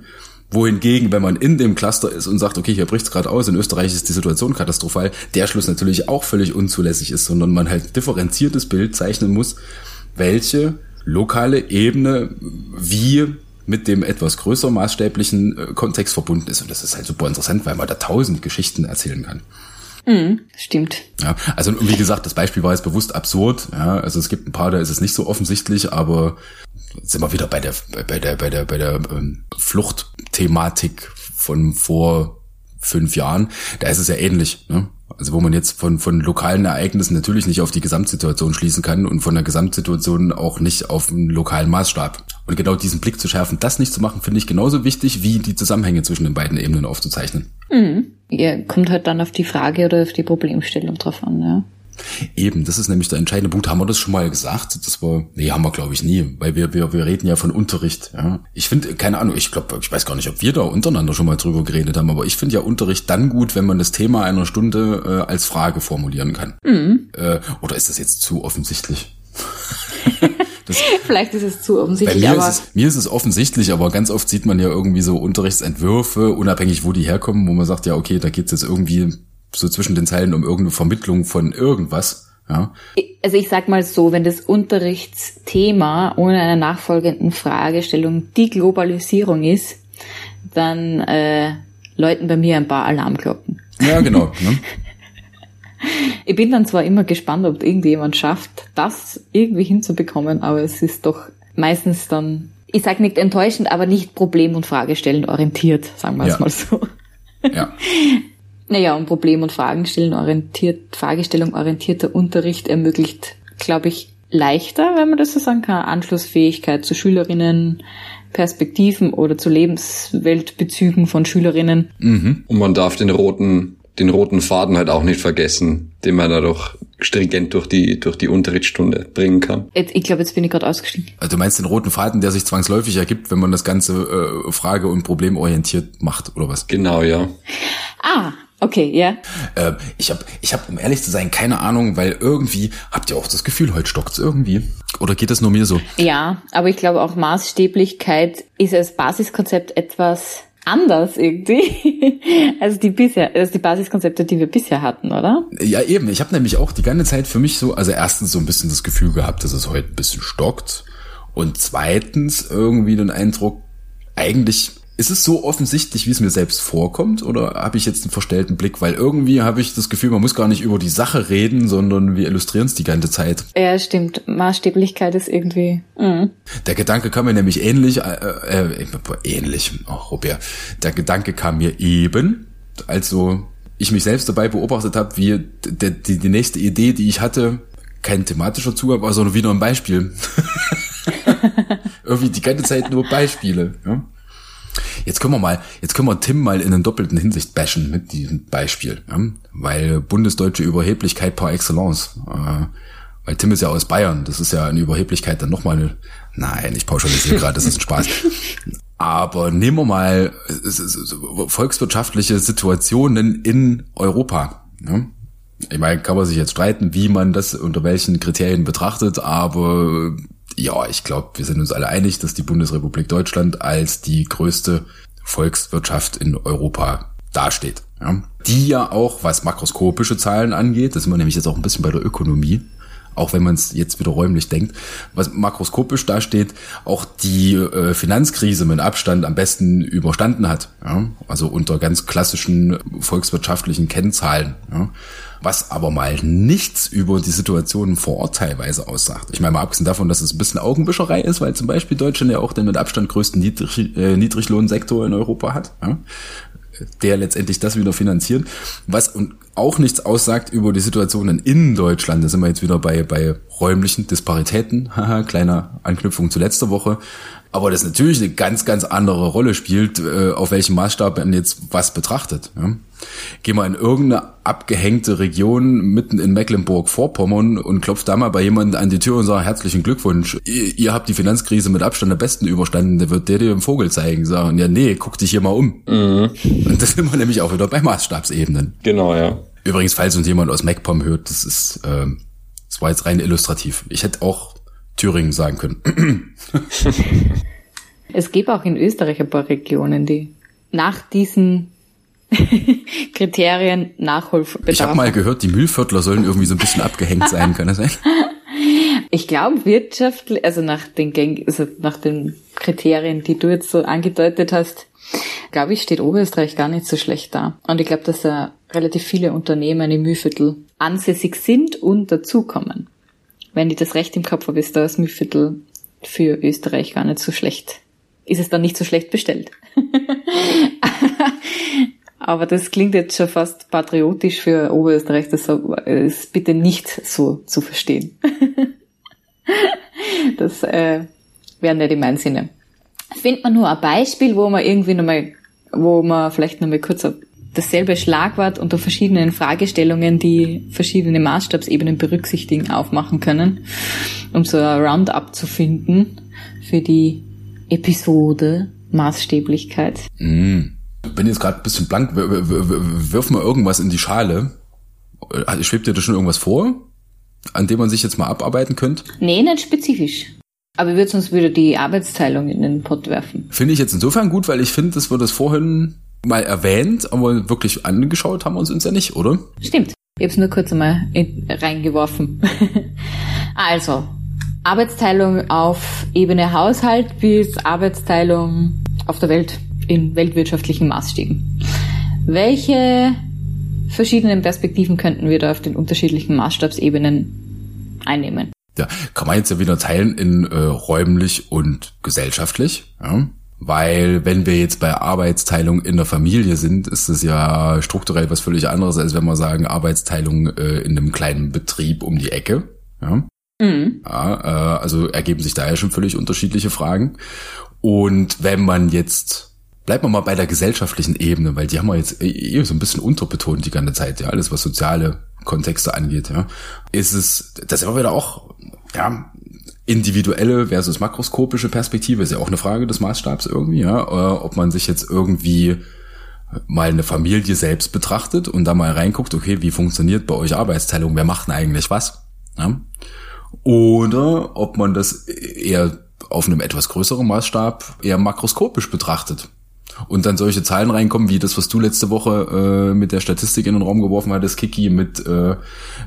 D: Wohingegen, wenn man in dem Cluster ist und sagt, okay, hier bricht's gerade aus, in Österreich ist die Situation katastrophal, der Schluss natürlich auch völlig unzulässig ist, sondern man halt differenziertes Bild zeichnen muss, welche lokale Ebene wie mit dem etwas größer maßstäblichen äh, Kontext verbunden ist. Und das ist halt super interessant, weil man da tausend Geschichten erzählen kann.
C: Mhm, stimmt.
D: Ja, also wie gesagt, das Beispiel war jetzt bewusst absurd. Ja, also es gibt ein paar, da ist es nicht so offensichtlich, aber sind wir wieder bei der bei der bei der bei der ähm, Fluchtthematik von vor fünf Jahren. Da ist es ja ähnlich. Ne? Also wo man jetzt von von lokalen Ereignissen natürlich nicht auf die Gesamtsituation schließen kann und von der Gesamtsituation auch nicht auf einen lokalen Maßstab. Und genau diesen Blick zu schärfen, das nicht zu machen, finde ich genauso wichtig, wie die Zusammenhänge zwischen den beiden Ebenen aufzuzeichnen.
C: Mhm. Ja, kommt halt dann auf die Frage oder auf die Problemstellung drauf an, ja.
D: Eben, das ist nämlich der entscheidende Punkt. Haben wir das schon mal gesagt? Das war, nee, haben wir glaube ich nie, weil wir, wir, wir reden ja von Unterricht. Ja. Ich finde, keine Ahnung, ich glaube, ich weiß gar nicht, ob wir da untereinander schon mal drüber geredet haben, aber ich finde ja Unterricht dann gut, wenn man das Thema einer Stunde äh, als Frage formulieren kann. Mhm. Äh, oder ist das jetzt zu offensichtlich?
C: Das, Vielleicht ist es zu offensichtlich.
D: Bei mir,
C: aber
D: ist es, mir ist es offensichtlich, aber ganz oft sieht man ja irgendwie so Unterrichtsentwürfe, unabhängig wo die herkommen, wo man sagt, ja, okay, da geht's jetzt irgendwie so zwischen den Zeilen um irgendeine Vermittlung von irgendwas. Ja.
C: Also ich sag mal so, wenn das Unterrichtsthema ohne einer nachfolgenden Fragestellung die Globalisierung ist, dann äh, läuten bei mir ein paar Alarmglocken.
D: Ja, genau. Ne?
C: Ich bin dann zwar immer gespannt, ob irgendjemand schafft, das irgendwie hinzubekommen, aber es ist doch meistens dann, ich sag nicht enttäuschend, aber nicht problem- und fragestellend orientiert, sagen wir
D: Ja.
C: es mal so.
D: Ja.
C: Naja, und Problem- und Fragenstellen orientiert, Fragestellung orientierter Unterricht ermöglicht, glaube ich, leichter, wenn man das so sagen kann, Anschlussfähigkeit zu Schülerinnen, Perspektiven oder zu Lebensweltbezügen von Schülerinnen.
B: Und man darf den roten, den roten Faden halt auch nicht vergessen, den man dadurch stringent durch die, durch die Unterrichtsstunde bringen kann.
C: Jetzt, ich glaube, jetzt bin ich gerade ausgestiegen.
D: Also du meinst den roten Faden, der sich zwangsläufig ergibt, wenn man das Ganze äh, frage- und problemorientiert macht, oder was?
B: Genau, ja.
C: Ah, okay, ja.
D: Äh, ich habe, ich hab, um ehrlich zu sein, keine Ahnung, weil irgendwie, habt ihr auch das Gefühl, heute stockt's irgendwie? Oder geht das nur mir so?
C: Ja, aber ich glaube auch Maßstäblichkeit ist als Basiskonzept etwas anders irgendwie als die bisher, als die Basiskonzepte, die wir bisher hatten, oder?
D: Ja, eben. Ich habe nämlich auch die ganze Zeit für mich so, also erstens so ein bisschen das Gefühl gehabt, dass es heute ein bisschen stockt. Und zweitens irgendwie den Eindruck, eigentlich ist es so offensichtlich, wie es mir selbst vorkommt, oder habe ich jetzt einen verstellten Blick? Weil irgendwie habe ich das Gefühl, man muss gar nicht über die Sache reden, sondern wir illustrieren es die ganze Zeit.
C: Ja, stimmt. Maßstäblichkeit ist irgendwie. Mm.
D: Der Gedanke kam mir nämlich ähnlich, äh, äh, ähnlich, oh, Robert, der Gedanke kam mir eben, also ich mich selbst dabei beobachtet habe, wie die, die, die nächste Idee, die ich hatte, kein thematischer Zugang war, sondern wieder ein Beispiel. Irgendwie die ganze Zeit nur Beispiele. Ja? Jetzt können wir mal, jetzt können wir Tim mal in einer doppelten Hinsicht bashen mit diesem Beispiel, ja? weil bundesdeutsche Überheblichkeit par excellence. Äh, weil Tim ist ja aus Bayern, das ist ja eine Überheblichkeit dann nochmal eine, nein, ich pauschalisiere gerade, das ist ein Spaß. Aber nehmen wir mal äh, volkswirtschaftliche Situationen in Europa. Ja? Ich meine, kann man sich jetzt streiten, wie man das unter welchen Kriterien betrachtet, aber ja, ich glaube, wir sind uns alle einig, dass die Bundesrepublik Deutschland als die größte Volkswirtschaft in Europa dasteht. Ja? Die ja auch, was makroskopische Zahlen angeht, das sind wir nämlich jetzt auch ein bisschen bei der Ökonomie, auch wenn man es jetzt wieder räumlich denkt, was makroskopisch dasteht, auch die äh, Finanzkrise mit Abstand am besten überstanden hat. Ja? Also unter ganz klassischen volkswirtschaftlichen Kennzahlen. Ja? Was aber mal nichts über die Situation vor Ort teilweise aussagt. Ich meine mal abgesehen davon, dass es ein bisschen Augenwischerei ist, weil zum Beispiel Deutschland ja auch den mit Abstand größten Niedrig, äh, Niedriglohnsektor in Europa hat. Ja? der letztendlich das wieder finanziert. Was und auch nichts aussagt über die Situationen in Deutschland. Da sind wir jetzt wieder bei, bei räumlichen Disparitäten. Haha, kleiner Anknüpfung zu letzter Woche. Aber das natürlich eine ganz, ganz andere Rolle spielt, äh, auf welchem Maßstab man jetzt was betrachtet. Ja. Geh mal in irgendeine abgehängte Region mitten in Mecklenburg-Vorpommern und klopft da mal bei jemandem an die Tür und sagt, herzlichen Glückwunsch, ihr, ihr habt die Finanzkrise mit Abstand am besten überstanden, der wird der dir den Vogel zeigen. Sagen, ja nee, guck dich hier mal um. Und das sind wir nämlich auch wieder bei Maßstabsebenen.
B: Genau, ja.
D: Übrigens, falls uns jemand aus MacPom hört, das ist, ähm, das war jetzt rein illustrativ. Ich hätte auch Thüringen sagen können.
C: Es gibt auch in Österreich ein paar Regionen, die nach diesen Kriterien Nachholbedarf
D: Ich habe mal gehört, die Mühlviertler sollen irgendwie so ein bisschen abgehängt sein, kann das sein?
C: Ich glaube wirtschaftlich, also nach den Gäng also nach den Kriterien, die du jetzt so angedeutet hast, glaube ich, steht Oberösterreich gar nicht so schlecht da. Und ich glaube, dass da relativ viele Unternehmen im Mühlviertel ansässig sind und dazukommen. Wenn ich das recht im Kopf habe, ist das Mühlviertel für Österreich gar nicht so schlecht. Ist es dann nicht so schlecht bestellt. Aber das klingt jetzt schon fast patriotisch für Oberösterreich, das ist bitte nicht so zu verstehen. Das äh, wären nicht in meinem Sinne. Findet man nur ein Beispiel, wo man irgendwie nochmal, wo man vielleicht nochmal kurz dasselbe Schlagwort unter verschiedenen Fragestellungen, die verschiedene Maßstabsebenen berücksichtigen, aufmachen können, um so ein Roundup zu finden für die Episode Maßstäblichkeit.
D: Mm. Bin jetzt gerade ein bisschen blank. Wirf mal irgendwas in die Schale. Äh, Schwebt dir da schon irgendwas vor, an dem man sich jetzt mal abarbeiten könnte?
C: Nee, nicht spezifisch. Aber ich würde sonst wieder die Arbeitsteilung in den Pott werfen.
D: Finde ich jetzt insofern gut, weil ich finde, dass wir das vorhin mal erwähnt, aber wirklich angeschaut haben wir uns uns ja nicht, oder?
C: Stimmt. Ich habe es nur kurz einmal in, reingeworfen. also, Arbeitsteilung auf Ebene Haushalt bis Arbeitsteilung auf der Welt in weltwirtschaftlichen Maßstäben. Welche verschiedenen Perspektiven könnten wir da auf den unterschiedlichen Maßstabsebenen einnehmen?
D: Ja, kann man jetzt ja wieder teilen in äh, räumlich und gesellschaftlich. Ja? Weil wenn wir jetzt bei Arbeitsteilung in der Familie sind, ist es ja strukturell was völlig anderes, als wenn wir sagen Arbeitsteilung äh, in einem kleinen Betrieb um die Ecke. Ja? Mhm. Ja, äh, also ergeben sich da ja schon völlig unterschiedliche Fragen. Und wenn man jetzt bleiben wir mal bei der gesellschaftlichen Ebene, weil die haben wir jetzt eh so ein bisschen unterbetont die ganze Zeit, ja, alles was soziale Kontexte angeht, ja, ist es, das ist immer wieder auch, ja, individuelle versus makroskopische Perspektive ist ja auch eine Frage des Maßstabs irgendwie, ja, äh, ob man sich jetzt irgendwie mal eine Familie selbst betrachtet und da mal reinguckt, okay, wie funktioniert bei euch Arbeitsteilung, wer macht denn eigentlich was, ja? oder ob man das eher auf einem etwas größeren Maßstab eher makroskopisch betrachtet. Und dann solche Zahlen reinkommen, wie das, was du letzte Woche äh, mit der Statistik in den Raum geworfen hattest, Kiki, mit äh,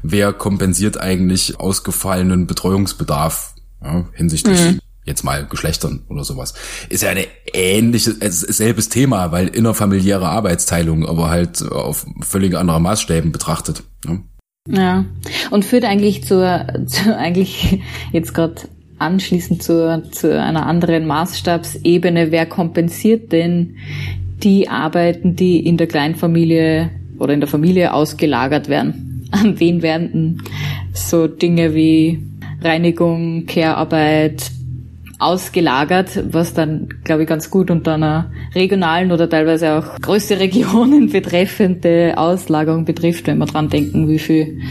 D: wer kompensiert eigentlich ausgefallenen Betreuungsbedarf ja, hinsichtlich mhm. jetzt mal Geschlechtern oder sowas. Ist ja eine ähnliche, selbes Thema, weil innerfamiliäre Arbeitsteilung, aber halt auf völlig andere Maßstäben betrachtet. Ja.
C: Ja, und führt eigentlich zur, zu eigentlich jetzt gerade anschließend zu, zu einer anderen Maßstabsebene, wer kompensiert denn die Arbeiten, die in der Kleinfamilie oder in der Familie ausgelagert werden? An wen werden denn so Dinge wie Reinigung, Care-Arbeit ausgelagert, was dann, glaube ich, ganz gut unter einer regionalen oder teilweise auch größere Regionen betreffende Auslagerung betrifft, wenn wir dran denken, wie viel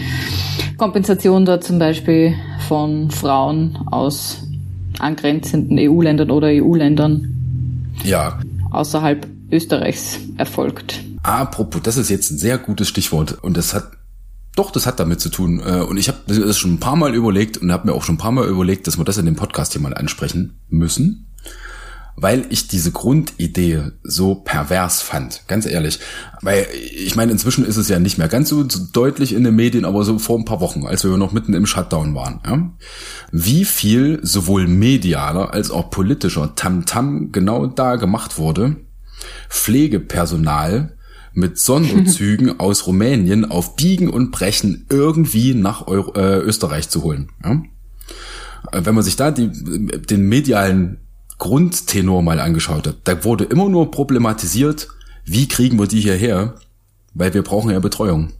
C: Kompensation da zum Beispiel von Frauen aus angrenzenden EU-Ländern oder EU-Ländern
D: ja.
C: außerhalb Österreichs erfolgt.
D: Apropos, das ist jetzt ein sehr gutes Stichwort und das hat doch, das hat damit zu tun. Äh, und ich habe das schon ein paar Mal überlegt und habe mir auch schon ein paar Mal überlegt, dass wir das in dem Podcast hier mal ansprechen müssen weil ich diese Grundidee so pervers fand, ganz ehrlich. Weil ich meine, inzwischen ist es ja nicht mehr ganz so deutlich in den Medien, aber so vor ein paar Wochen, als wir noch mitten im Shutdown waren, ja, wie viel sowohl medialer als auch politischer Tamtam -Tam genau da gemacht wurde, Pflegepersonal mit Sonderzügen aus Rumänien auf Biegen und Brechen irgendwie nach Euro, äh, Österreich zu holen. Ja? Wenn man sich da die, den medialen Grundtenor mal angeschaut hat, da wurde immer nur problematisiert, wie kriegen wir die hierher? Weil wir brauchen ja Betreuung.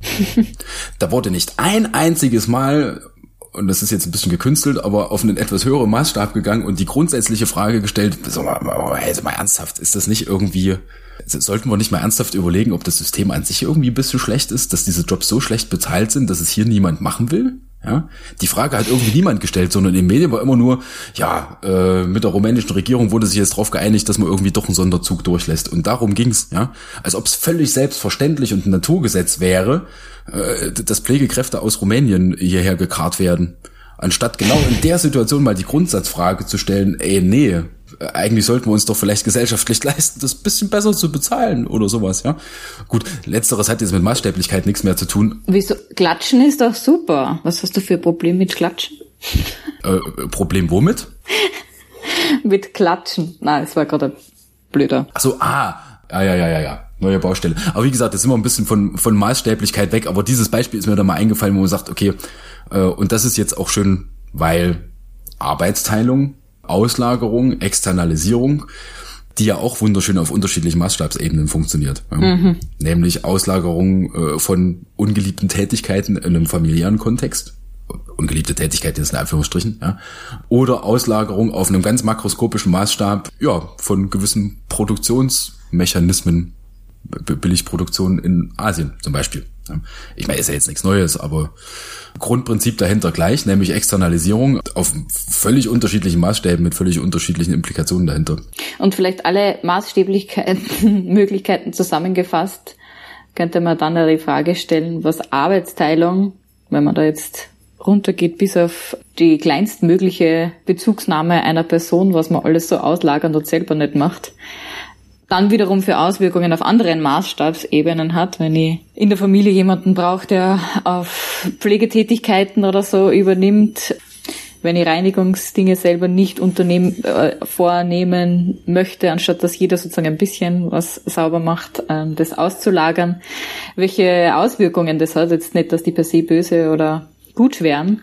D: da wurde nicht ein einziges Mal, und das ist jetzt ein bisschen gekünstelt, aber auf einen etwas höheren Maßstab gegangen und die grundsätzliche Frage gestellt, so hey, so mal ernsthaft, ist das nicht irgendwie, sollten wir nicht mal ernsthaft überlegen, ob das System an sich irgendwie ein bisschen schlecht ist, dass diese Jobs so schlecht bezahlt sind, dass es hier niemand machen will? Ja, die Frage hat irgendwie niemand gestellt, sondern den Medien war immer nur, ja, äh, mit der rumänischen Regierung wurde sich jetzt darauf geeinigt, dass man irgendwie doch einen Sonderzug durchlässt. Und darum ging's, ja, als ob es völlig selbstverständlich und ein Naturgesetz wäre, äh, dass Pflegekräfte aus Rumänien hierher gekarrt werden. Anstatt genau in der Situation mal die Grundsatzfrage zu stellen, ey, nee, eigentlich sollten wir uns doch vielleicht gesellschaftlich leisten, das bisschen besser zu bezahlen oder sowas, ja. Gut, letzteres hat jetzt mit Maßstäblichkeit nichts mehr zu tun.
C: Wieso? Klatschen ist doch super. Was hast du für ein Problem mit Klatschen?
D: Äh, Problem womit?
C: mit Klatschen. Nein, es war gerade blöder.
D: Ach so, ah, ja, ja, ja, ja, ja. Neue Baustelle. Aber wie gesagt, das sind wir ein bisschen von, von Maßstäblichkeit weg. Aber dieses Beispiel ist mir da mal eingefallen, wo man sagt, okay, äh, und das ist jetzt auch schön, weil Arbeitsteilung Auslagerung, Externalisierung, die ja auch wunderschön auf unterschiedlichen Maßstabsebenen funktioniert. Mhm. Nämlich Auslagerung äh, von ungeliebten Tätigkeiten in einem familiären Kontext. Ungeliebte Tätigkeit ist in Anführungsstrichen, ja. Oder Auslagerung auf einem ganz makroskopischen Maßstab, ja, von gewissen Produktionsmechanismen, Billigproduktion in Asien zum Beispiel. Ich meine, ist ja jetzt nichts Neues, aber Grundprinzip dahinter gleich, nämlich Externalisierung auf völlig unterschiedlichen Maßstäben mit völlig unterschiedlichen Implikationen dahinter.
C: Und vielleicht alle Maßstäblichkeiten, Möglichkeiten zusammengefasst, könnte man dann die Frage stellen, was Arbeitsteilung, wenn man da jetzt runtergeht bis auf die kleinstmögliche Bezugsnahme einer Person, was man alles so auslagern und selber nicht macht, dann wiederum für Auswirkungen auf anderen Maßstabsebenen hat, wenn ich in der Familie jemanden brauche, der auf Pflegetätigkeiten oder so übernimmt, wenn ich Reinigungsdinge selber nicht unternehmen, äh, vornehmen möchte, anstatt dass jeder sozusagen ein bisschen was sauber macht, ähm, das auszulagern, welche Auswirkungen das hat. Jetzt nicht, dass die per se böse oder gut wären,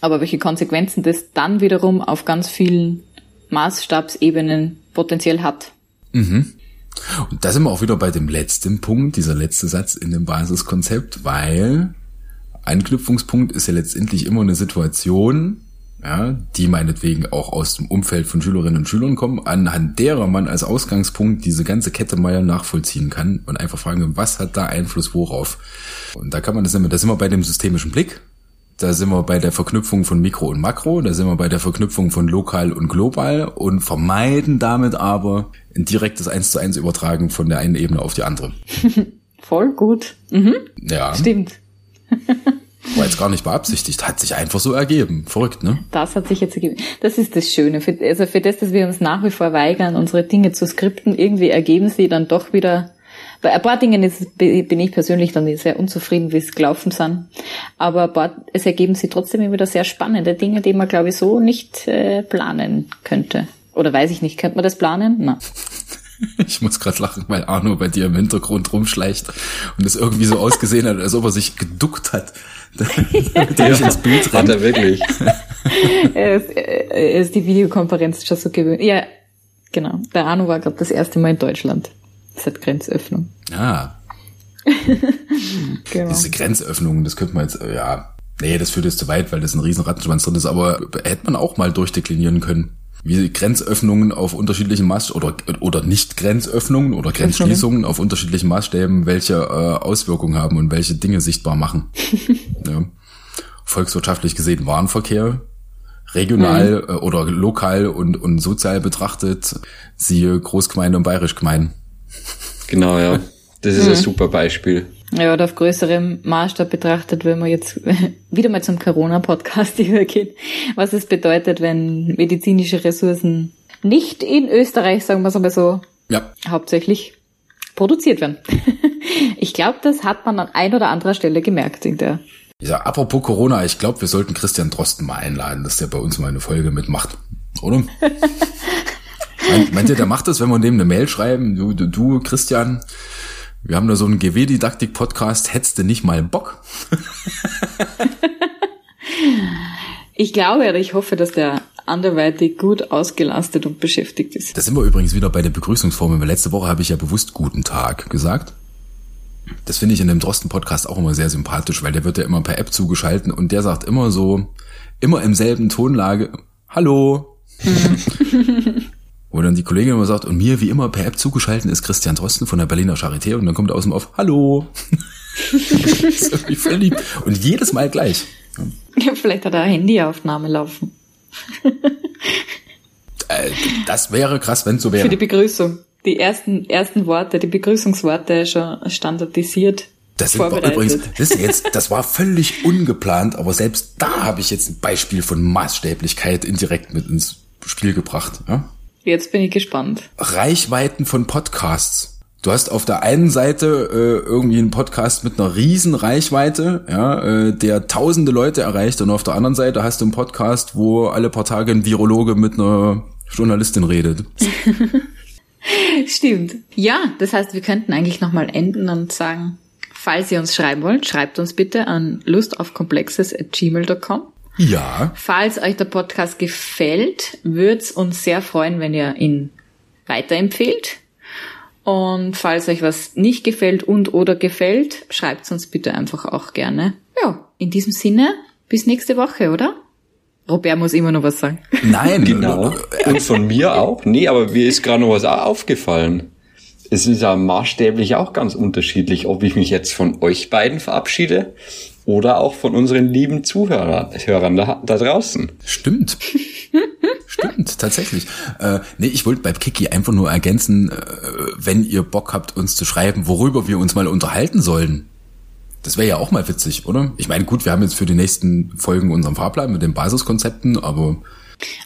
C: aber welche Konsequenzen das dann wiederum auf ganz vielen Maßstabsebenen potenziell hat.
D: Mhm. Und da sind wir auch wieder bei dem letzten Punkt, dieser letzte Satz in dem Basiskonzept, weil Anknüpfungspunkt ist ja letztendlich immer eine Situation, ja, die meinetwegen auch aus dem Umfeld von Schülerinnen und Schülern kommen, anhand derer man als Ausgangspunkt diese ganze Kette mal nachvollziehen kann und einfach fragen, was hat da Einfluss worauf? Und da kann man das immer, da sind wir bei dem systemischen Blick, da sind wir bei der Verknüpfung von Mikro und Makro, da sind wir bei der Verknüpfung von lokal und global und vermeiden damit aber ein direktes Eins zu eins Übertragen von der einen Ebene auf die andere.
C: Voll gut. Mhm.
D: Ja.
C: Stimmt.
D: War jetzt gar nicht beabsichtigt, hat sich einfach so ergeben. Verrückt, ne?
C: Das hat sich jetzt ergeben. Das ist das Schöne. Für, also für das, dass wir uns nach wie vor weigern, unsere Dinge zu skripten, irgendwie ergeben sie dann doch wieder. Bei ein paar Dingen ist, bin ich persönlich dann sehr unzufrieden, wie es gelaufen sind. Aber paar, es ergeben sich trotzdem immer wieder sehr spannende Dinge, die man, glaube ich, so nicht äh, planen könnte. Oder weiß ich nicht, könnte man das planen? Na.
D: Ich muss gerade lachen, weil Arno bei dir im Hintergrund rumschleicht und es irgendwie so ausgesehen hat, als ob er sich geduckt hat.
B: Der ist ins Bild rennt. Hat er wirklich.
C: er, ist, er ist die Videokonferenz schon so gewöhnt. Ja, genau. Der Arno war gerade das erste Mal in Deutschland seit Grenzöffnung.
D: Ja. genau. Diese Grenzöffnungen, das könnte man jetzt, ja, nee, das führt jetzt zu weit, weil das ein riesen Rattenschwanz drin ist, aber hätte man auch mal durchdeklinieren können wie Grenzöffnungen auf unterschiedlichen Maßstäben oder, oder nicht Grenzöffnungen oder Grenzschließungen auf unterschiedlichen Maßstäben welche äh, Auswirkungen haben und welche Dinge sichtbar machen. ja. Volkswirtschaftlich gesehen Warenverkehr, regional mhm. äh, oder lokal und, und sozial betrachtet, siehe Großgemeinde und Bayerischgemeinde.
B: Genau, ja. Das ist mhm. ein super Beispiel.
C: Ja, oder auf größerem Maßstab betrachtet, wenn man jetzt wieder mal zum Corona-Podcast übergeht, was es bedeutet, wenn medizinische Ressourcen nicht in Österreich, sagen wir es aber so,
D: ja.
C: hauptsächlich produziert werden. ich glaube, das hat man an ein oder anderer Stelle gemerkt in der.
D: Ja, apropos Corona, ich glaube, wir sollten Christian Drosten mal einladen, dass der bei uns mal eine Folge mitmacht. Oder? Meint, ihr, der macht das, wenn wir dem eine Mail schreiben? Du, du, du Christian, wir haben da so einen GW-Didaktik-Podcast. Hättest du nicht mal Bock?
C: ich glaube oder ich hoffe, dass der anderweitig gut ausgelastet und beschäftigt ist.
D: Da sind wir übrigens wieder bei der Begrüßungsformel. Letzte Woche habe ich ja bewusst Guten Tag gesagt. Das finde ich in dem Drosten-Podcast auch immer sehr sympathisch, weil der wird ja immer per App zugeschalten und der sagt immer so, immer im selben Tonlage, Hallo. Wo dann die Kollegin immer sagt, und mir wie immer per App zugeschaltet ist Christian Drosten von der Berliner Charité und dann kommt er aus dem Off, Hallo. Und jedes Mal gleich.
C: Ja, vielleicht hat er Handyaufnahme laufen.
D: Äh, das wäre krass, wenn es so wäre.
C: Für die Begrüßung. Die ersten, ersten Worte, die Begrüßungsworte schon standardisiert.
D: Das sind übrigens, das, ist jetzt, das war völlig ungeplant, aber selbst da habe ich jetzt ein Beispiel von Maßstäblichkeit indirekt mit ins Spiel gebracht. Ja?
C: Jetzt bin ich gespannt.
D: Reichweiten von Podcasts. Du hast auf der einen Seite äh, irgendwie einen Podcast mit einer riesen Reichweite, ja, äh, der tausende Leute erreicht und auf der anderen Seite hast du einen Podcast, wo alle paar Tage ein Virologe mit einer Journalistin redet.
C: Stimmt. Ja, das heißt, wir könnten eigentlich nochmal enden und sagen, falls ihr uns schreiben wollt, schreibt uns bitte an lustaufkomplexes@gmail.com.
D: Ja.
C: Falls euch der Podcast gefällt, würde es uns sehr freuen, wenn ihr ihn weiterempfehlt. Und falls euch was nicht gefällt und oder gefällt, schreibt uns bitte einfach auch gerne. Ja, in diesem Sinne, bis nächste Woche, oder? Robert muss immer noch was sagen.
B: Nein, genau. Und von mir auch? Nee, aber mir ist gerade noch was aufgefallen. Es ist ja maßstäblich auch ganz unterschiedlich, ob ich mich jetzt von euch beiden verabschiede oder auch von unseren lieben Zuhörern Hörern da, da draußen.
D: Stimmt. Stimmt, tatsächlich. Äh, nee, ich wollte bei Kiki einfach nur ergänzen, äh, wenn ihr Bock habt, uns zu schreiben, worüber wir uns mal unterhalten sollen. Das wäre ja auch mal witzig, oder? Ich meine, gut, wir haben jetzt für die nächsten Folgen unseren Fahrplan mit den Basiskonzepten, aber.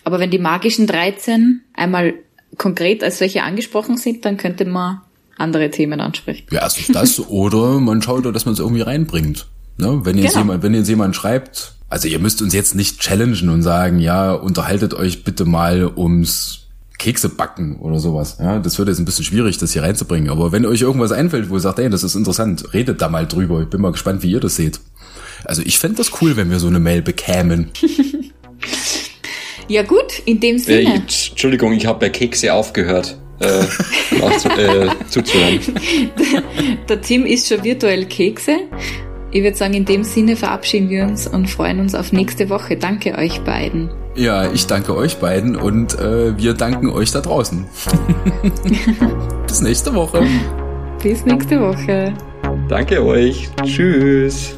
C: Aber wenn die magischen 13 einmal konkret als solche angesprochen sind, dann könnte man andere Themen ansprechen.
D: Ja, erstens das, oder man schaut, dass man es irgendwie reinbringt. Ne? Wenn, jetzt genau. jemand, wenn jetzt jemand schreibt, also ihr müsst uns jetzt nicht challengen und sagen, ja, unterhaltet euch bitte mal ums Kekse backen oder sowas. Ja, das wird jetzt ein bisschen schwierig, das hier reinzubringen. Aber wenn euch irgendwas einfällt, wo ihr sagt, ey, das ist interessant, redet da mal drüber. Ich bin mal gespannt, wie ihr das seht. Also ich fände das cool, wenn wir so eine Mail bekämen.
C: ja gut, in dem Sinne. Äh,
B: Entschuldigung, ich habe bei Kekse aufgehört. Äh, zu, äh, zuzuhören.
C: Der, der Tim isst schon virtuell Kekse. Ich würde sagen, in dem Sinne verabschieden wir uns und freuen uns auf nächste Woche. Danke euch beiden.
D: Ja, ich danke euch beiden und äh, wir danken euch da draußen. Bis nächste Woche.
C: Bis nächste Woche.
B: Danke euch. Tschüss.